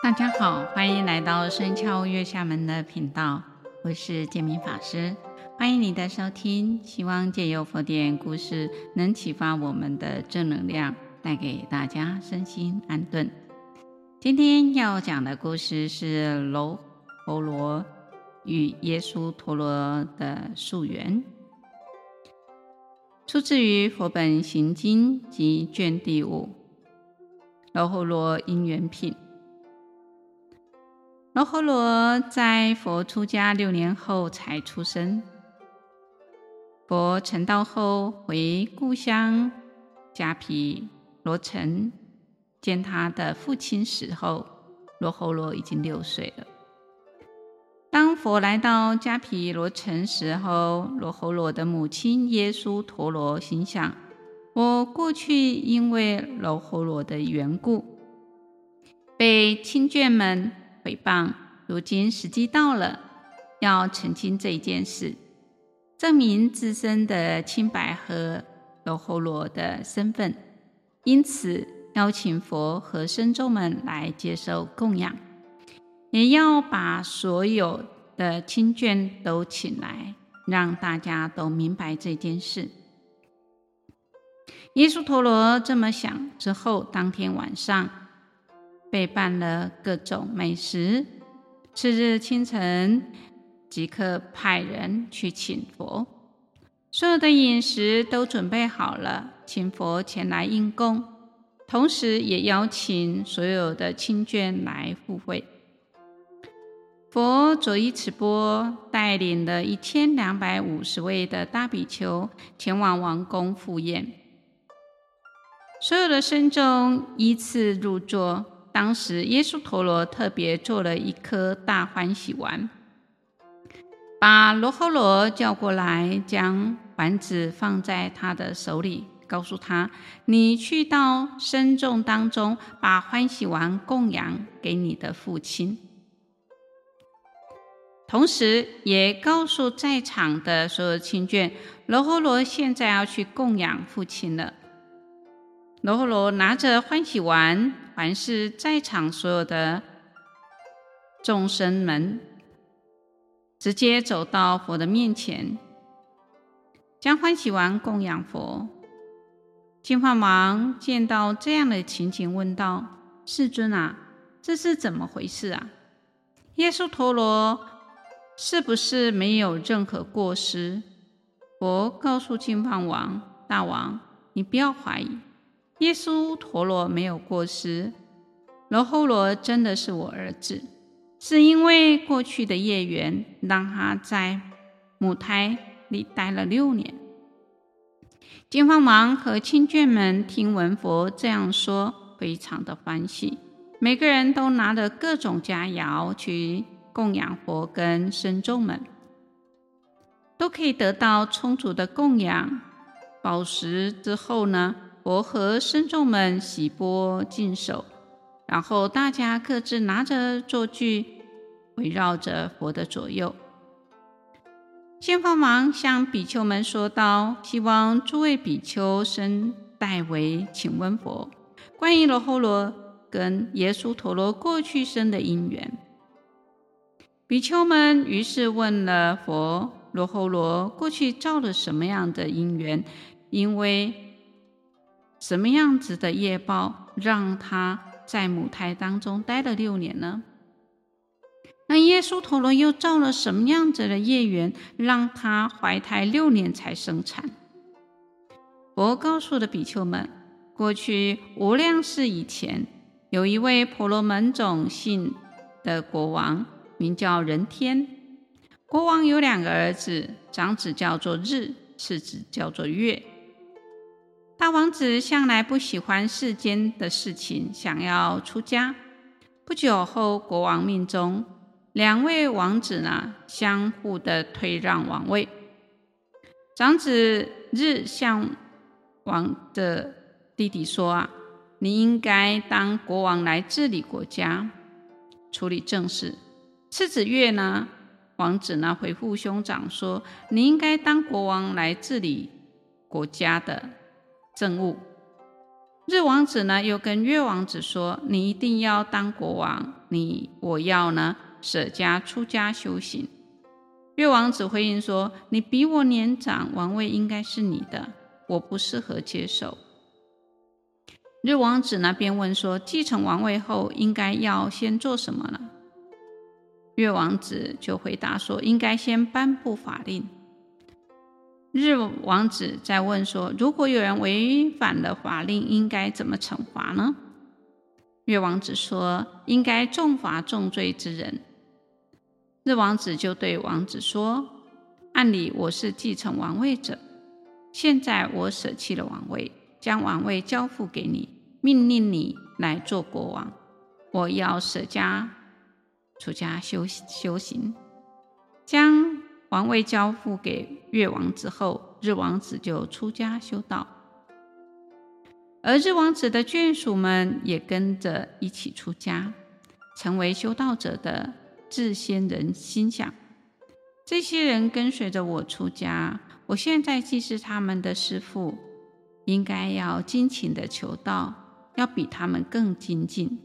大家好，欢迎来到深敲月下门的频道，我是建明法师，欢迎你的收听。希望借由佛典故事，能启发我们的正能量，带给大家身心安顿。今天要讲的故事是楼婆罗与耶稣陀罗的宿缘，出自于《佛本行经》及卷第五《罗睺罗因缘品》。罗睺罗在佛出家六年后才出生。佛成道后回故乡迦毗罗城，见他的父亲死后，罗睺罗已经六岁了。当佛来到迦毗罗城时候，罗睺罗的母亲耶输陀罗心想：我过去因为罗睺罗的缘故，被亲眷们诽谤，如今时机到了，要澄清这一件事，证明自身的清白和罗侯罗的身份，因此邀请佛和僧众们来接受供养，也要把所有的亲眷都请来，让大家都明白这件事。耶输陀罗这么想之后，当天晚上。备办了各种美食，次日清晨即刻派人去请佛，所有的饮食都准备好了，请佛前来应供，同时也邀请所有的亲眷来赴会。佛左一持钵，带领了一千两百五十位的大比丘前往王宫赴宴，所有的僧众依次入座。当时，耶稣陀罗特别做了一颗大欢喜丸，把罗睺罗叫过来，将丸子放在他的手里，告诉他：“你去到僧众当中，把欢喜丸供养给你的父亲。”同时，也告诉在场的所有亲眷：“罗睺罗现在要去供养父亲了。”罗睺罗拿着欢喜丸，凡是在场所有的众生们，直接走到佛的面前，将欢喜丸供养佛。净饭王见到这样的情景，问道：“世尊啊，这是怎么回事啊？耶输陀罗是不是没有任何过失？”佛告诉净饭王：“大王，你不要怀疑。”耶稣陀罗没有过失，罗睺罗真的是我儿子，是因为过去的业缘，让他在母胎里待了六年。金方王和亲眷们听闻佛这样说，非常的欢喜，每个人都拿着各种佳肴去供养佛跟僧众们，都可以得到充足的供养。饱食之后呢，佛和僧众们洗钵净手，然后大家各自拿着坐具，围绕着佛的左右。净饭王向比丘们说道：“希望诸位比丘生代为请问佛，关于罗睺罗跟耶输陀罗过去生的因缘。”比丘们于是问了佛：“罗睺罗过去造了什么样的因缘？因为？”什么样子的业报，让他在母胎当中待了六年呢？那耶稣陀罗又造了什么样子的业缘，让他怀胎六年才生产？佛告诉的比丘们，过去无量世以前，有一位婆罗门种姓的国王，名叫人天。国王有两个儿子，长子叫做日，次子叫做月。大王子向来不喜欢世间的事情，想要出家。不久后，国王命中，两位王子呢，相互的推让王位。长子日向王的弟弟说：“啊，你应该当国王来治理国家，处理政事。”次子月呢，王子呢回复兄长说：“你应该当国王来治理国家的。”政务，日王子呢又跟月王子说：“你一定要当国王，你我要呢舍家出家修行。”月王子回应说：“你比我年长，王位应该是你的，我不适合接受。”日王子呢便问说：“继承王位后，应该要先做什么呢？”月王子就回答说：“应该先颁布法令。”日王子在问说：“如果有人违反了法令，应该怎么惩罚呢？”月王子说：“应该重罚重罪之人。”日王子就对王子说：“按理我是继承王位者，现在我舍弃了王位，将王位交付给你，命令你来做国王。我要舍家出家修修行，将王位交付给越王子后，日王子就出家修道，而日王子的眷属们也跟着一起出家，成为修道者的。”智仙人心想：这些人跟随着我出家，我现在既是他们的师父，应该要尽情的求道，要比他们更精进。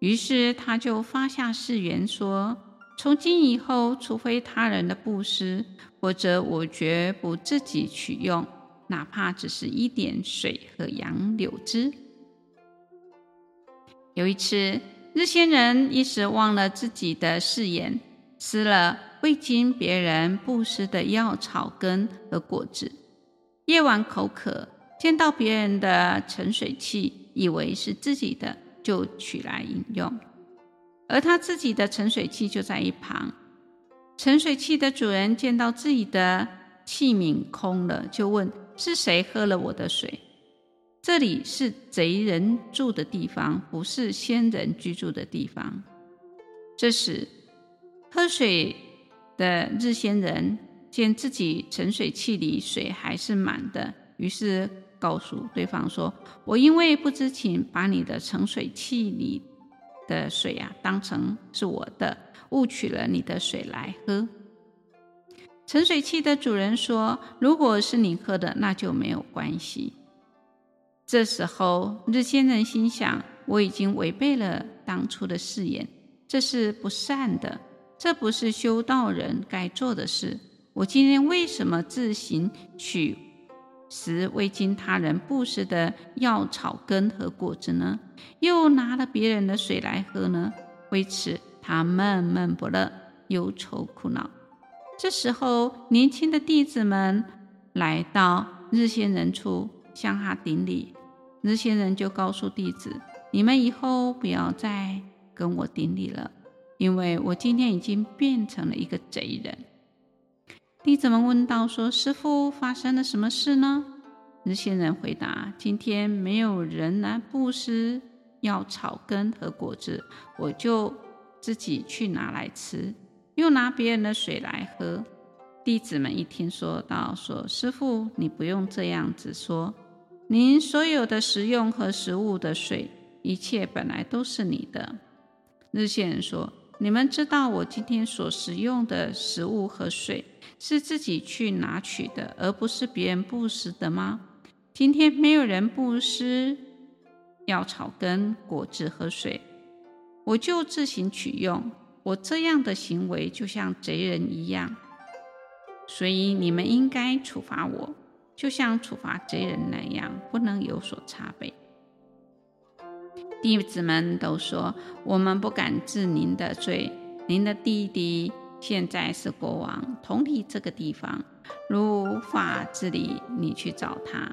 于是他就发下誓言说：从今以后，除非他人的布施，或者我绝不自己取用，哪怕只是一点水和杨柳枝。有一次。日仙人一时忘了自己的誓言，吃了未经别人布施的药草根和果子。夜晚口渴，见到别人的盛水器，以为是自己的，就取来饮用。而他自己的盛水器就在一旁。盛水器的主人见到自己的器皿空了，就问：“是谁喝了我的水？”这里是贼人住的地方，不是仙人居住的地方。这时，喝水的日仙人见自己盛水器里水还是满的，于是告诉对方说：“我因为不知情，把你的盛水器里的水啊当成是我的，误取了你的水来喝。”盛水器的主人说：“如果是你喝的，那就没有关系。”这时候，日仙人心想：“我已经违背了当初的誓言，这是不善的，这不是修道人该做的事。我今天为什么自行取食未经他人布施的药草根和果子呢？又拿了别人的水来喝呢？为此，他闷闷不乐，忧愁苦恼。这时候，年轻的弟子们来到日仙人处，向他顶礼。日仙人就告诉弟子：“你们以后不要再跟我顶礼了，因为我今天已经变成了一个贼人。”弟子们问道：“说师父，发生了什么事呢？”日仙人回答：“今天没有人来布施要草根和果子，我就自己去拿来吃，又拿别人的水来喝。”弟子们一听说道：“说师父，你不用这样子说。”您所有的食用和食物的水，一切本来都是你的。日仙人说：“你们知道我今天所食用的食物和水是自己去拿取的，而不是别人布施的吗？今天没有人布施药草根、果子和水，我就自行取用。我这样的行为就像贼人一样，所以你们应该处罚我。”就像处罚贼人那样，不能有所差别。弟子们都说：“我们不敢治您的罪。您的弟弟现在是国王，统领这个地方，如无法治理，你去找他，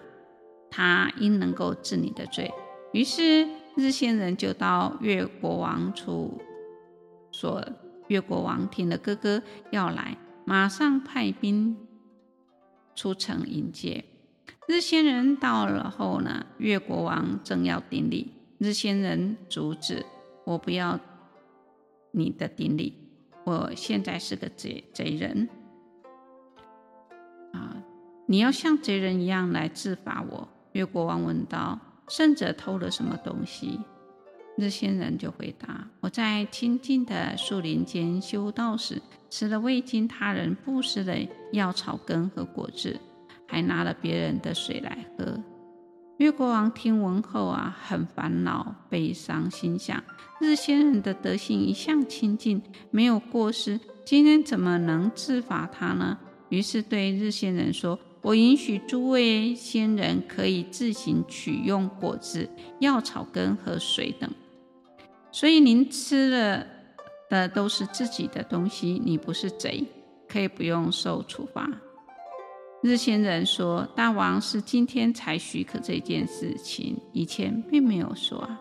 他应能够治你的罪。”于是日仙人就到越国王处，说：“越国王听了哥哥要来，马上派兵。”出城迎接。日仙人到了后呢，越国王正要顶礼，日仙人阻止：“我不要你的顶礼，我现在是个贼贼人啊！你要像贼人一样来制罚我。”月国王问道：“圣者偷了什么东西？”日仙人就回答：“我在清净的树林间修道时，吃了未经他人布施的药草根和果子，还拿了别人的水来喝。越国王听闻后啊，很烦恼、悲伤，心想：日仙人的德行一向清净，没有过失，今天怎么能治罚他呢？于是对日仙人说：“我允许诸位仙人可以自行取用果子、药草根和水等，所以您吃了的都是自己的东西，你不是贼，可以不用受处罚。”日仙人说：“大王是今天才许可这件事情，以前并没有说啊。”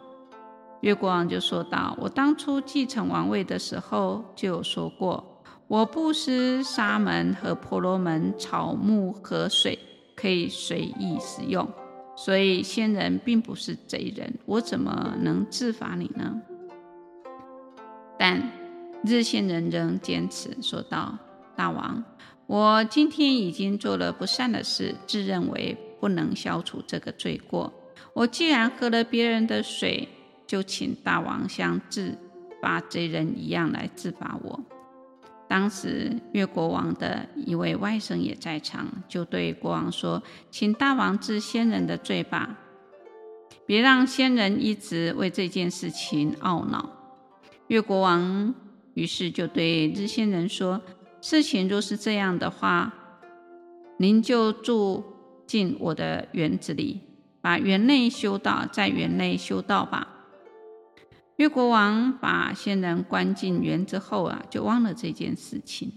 越国王就说道：“我当初继承王位的时候就有说过，我布施沙门和婆罗门草木和水可以随意使用，所以仙人并不是贼人，我怎么能治罚你呢？”但日仙人仍坚持说道：“大王。”我今天已经做了不善的事，自认为不能消除这个罪过。我既然喝了别人的水，就请大王像治罚贼人一样来治罚我。当时越国王的一位外甥也在场，就对国王说：“请大王治仙人的罪吧，别让仙人一直为这件事情懊恼。”越国王于是就对日仙人说。事情若是这样的话，您就住进我的园子里，把园内修道，在园内修道吧。越国王把仙人关进园之后啊，就忘了这件事情。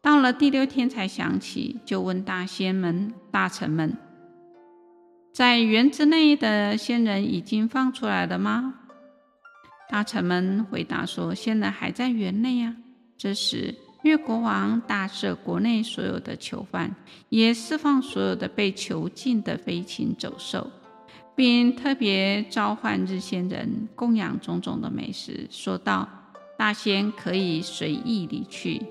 到了第六天才想起，就问大仙们、大臣们：“在园子内的仙人已经放出来了吗？”大臣们回答说：“仙人还在园内呀。”这时，越国王大赦国内所有的囚犯，也释放所有的被囚禁的飞禽走兽，并特别召唤日仙人供养种种的美食，说道：“大仙可以随意离去。”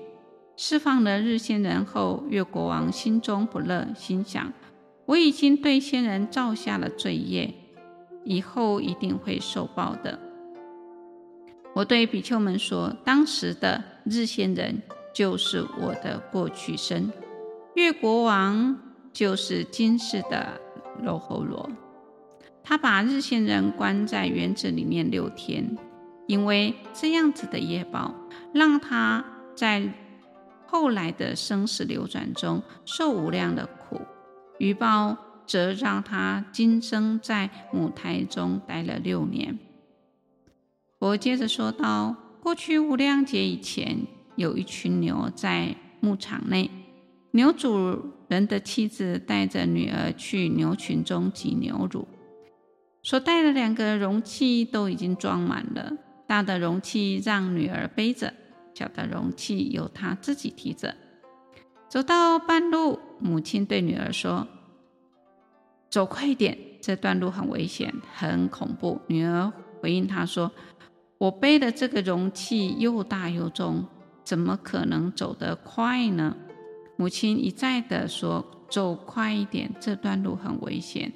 释放了日仙人后，越国王心中不乐，心想：“我已经对仙人造下了罪业，以后一定会受报的。”我对比丘们说：“当时的日仙人。”就是我的过去生，越国王就是今世的罗侯罗。他把日仙人关在园子里面六天，因为这样子的业报，让他在后来的生死流转中受无量的苦；余报则让他今生在母胎中待了六年。我接着说道：过去无量劫以前。有一群牛在牧场内，牛主人的妻子带着女儿去牛群中挤牛乳，所带的两个容器都已经装满了。大的容器让女儿背着，小的容器由她自己提着。走到半路，母亲对女儿说：“走快点，这段路很危险，很恐怖。”女儿回应她说：“我背的这个容器又大又重。”怎么可能走得快呢？母亲一再地说：“走快一点，这段路很危险。”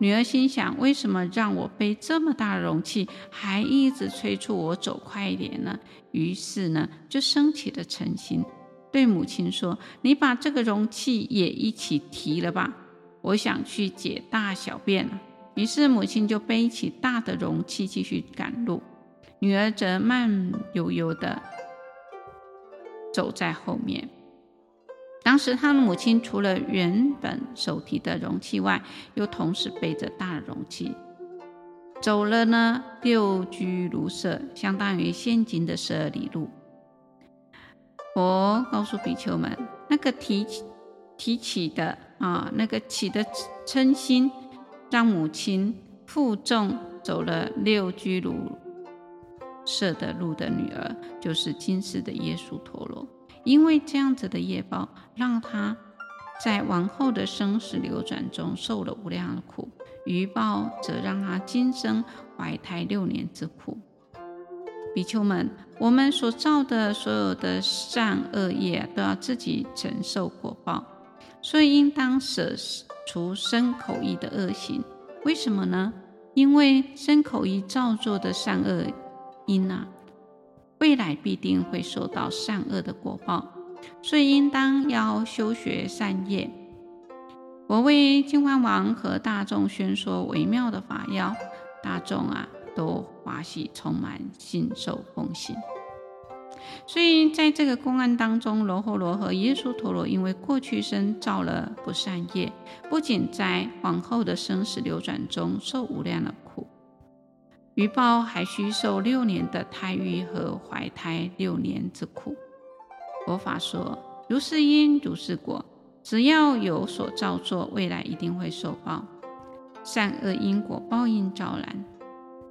女儿心想：“为什么让我背这么大容器，还一直催促我走快一点呢？”于是呢，就生起了嗔心，对母亲说：“你把这个容器也一起提了吧，我想去解大小便了。”于是母亲就背起大的容器继续赶路，女儿则慢悠悠的。走在后面。当时他的母亲除了原本手提的容器外，又同时背着大容器，走了呢六居卢舍，相当于现今的十二里路。佛告诉比丘们，那个提起提起的啊，那个起的嗔心，让母亲负重走了六居卢。舍的路的女儿就是今世的耶稣陀罗，因为这样子的业报，让她在往后的生死流转中受了无量的苦；余报则让她今生怀胎六年之苦。比丘们，我们所造的所有的善恶业都要自己承受果报，所以应当舍除身口意的恶行。为什么呢？因为身口意造作的善恶。因啊，未来必定会受到善恶的果报，所以应当要修学善业。我为净饭王和大众宣说微妙的法要，大众啊都欢喜充满，信受奉行。所以在这个公案当中，罗侯罗和耶输陀罗因为过去生造了不善业，不仅在往后的生死流转中受无量的，余报还需受六年的胎育和怀胎六年之苦。佛法说，如是因如是果，只要有所造作，未来一定会受报。善恶因果报应照然，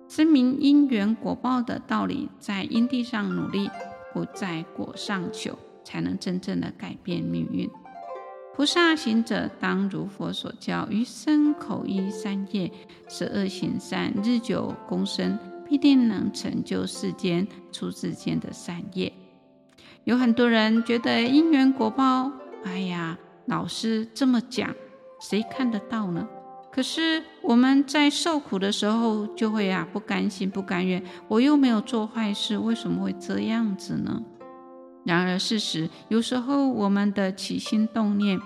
声明因缘果报的道理，在因地上努力。不在果上求，才能真正的改变命运。菩萨行者当如佛所教，于身口意三业十恶行善，日久功深，必定能成就世间出世间的善业。有很多人觉得因缘果报，哎呀，老师这么讲，谁看得到呢？可是我们在受苦的时候，就会啊不甘心、不甘愿。我又没有做坏事，为什么会这样子呢？然而事实，有时候我们的起心动念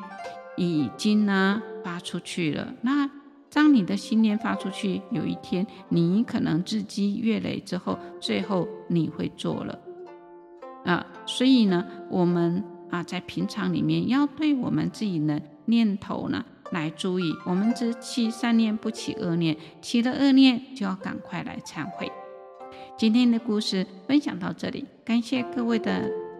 已经呢发出去了。那当你的心念发出去，有一天你可能日积月累之后，最后你会做了啊。所以呢，我们啊在平常里面要对我们自己的念头呢。来注意，我们只起善念，不起恶念。起了恶念，就要赶快来忏悔。今天的故事分享到这里，感谢各位的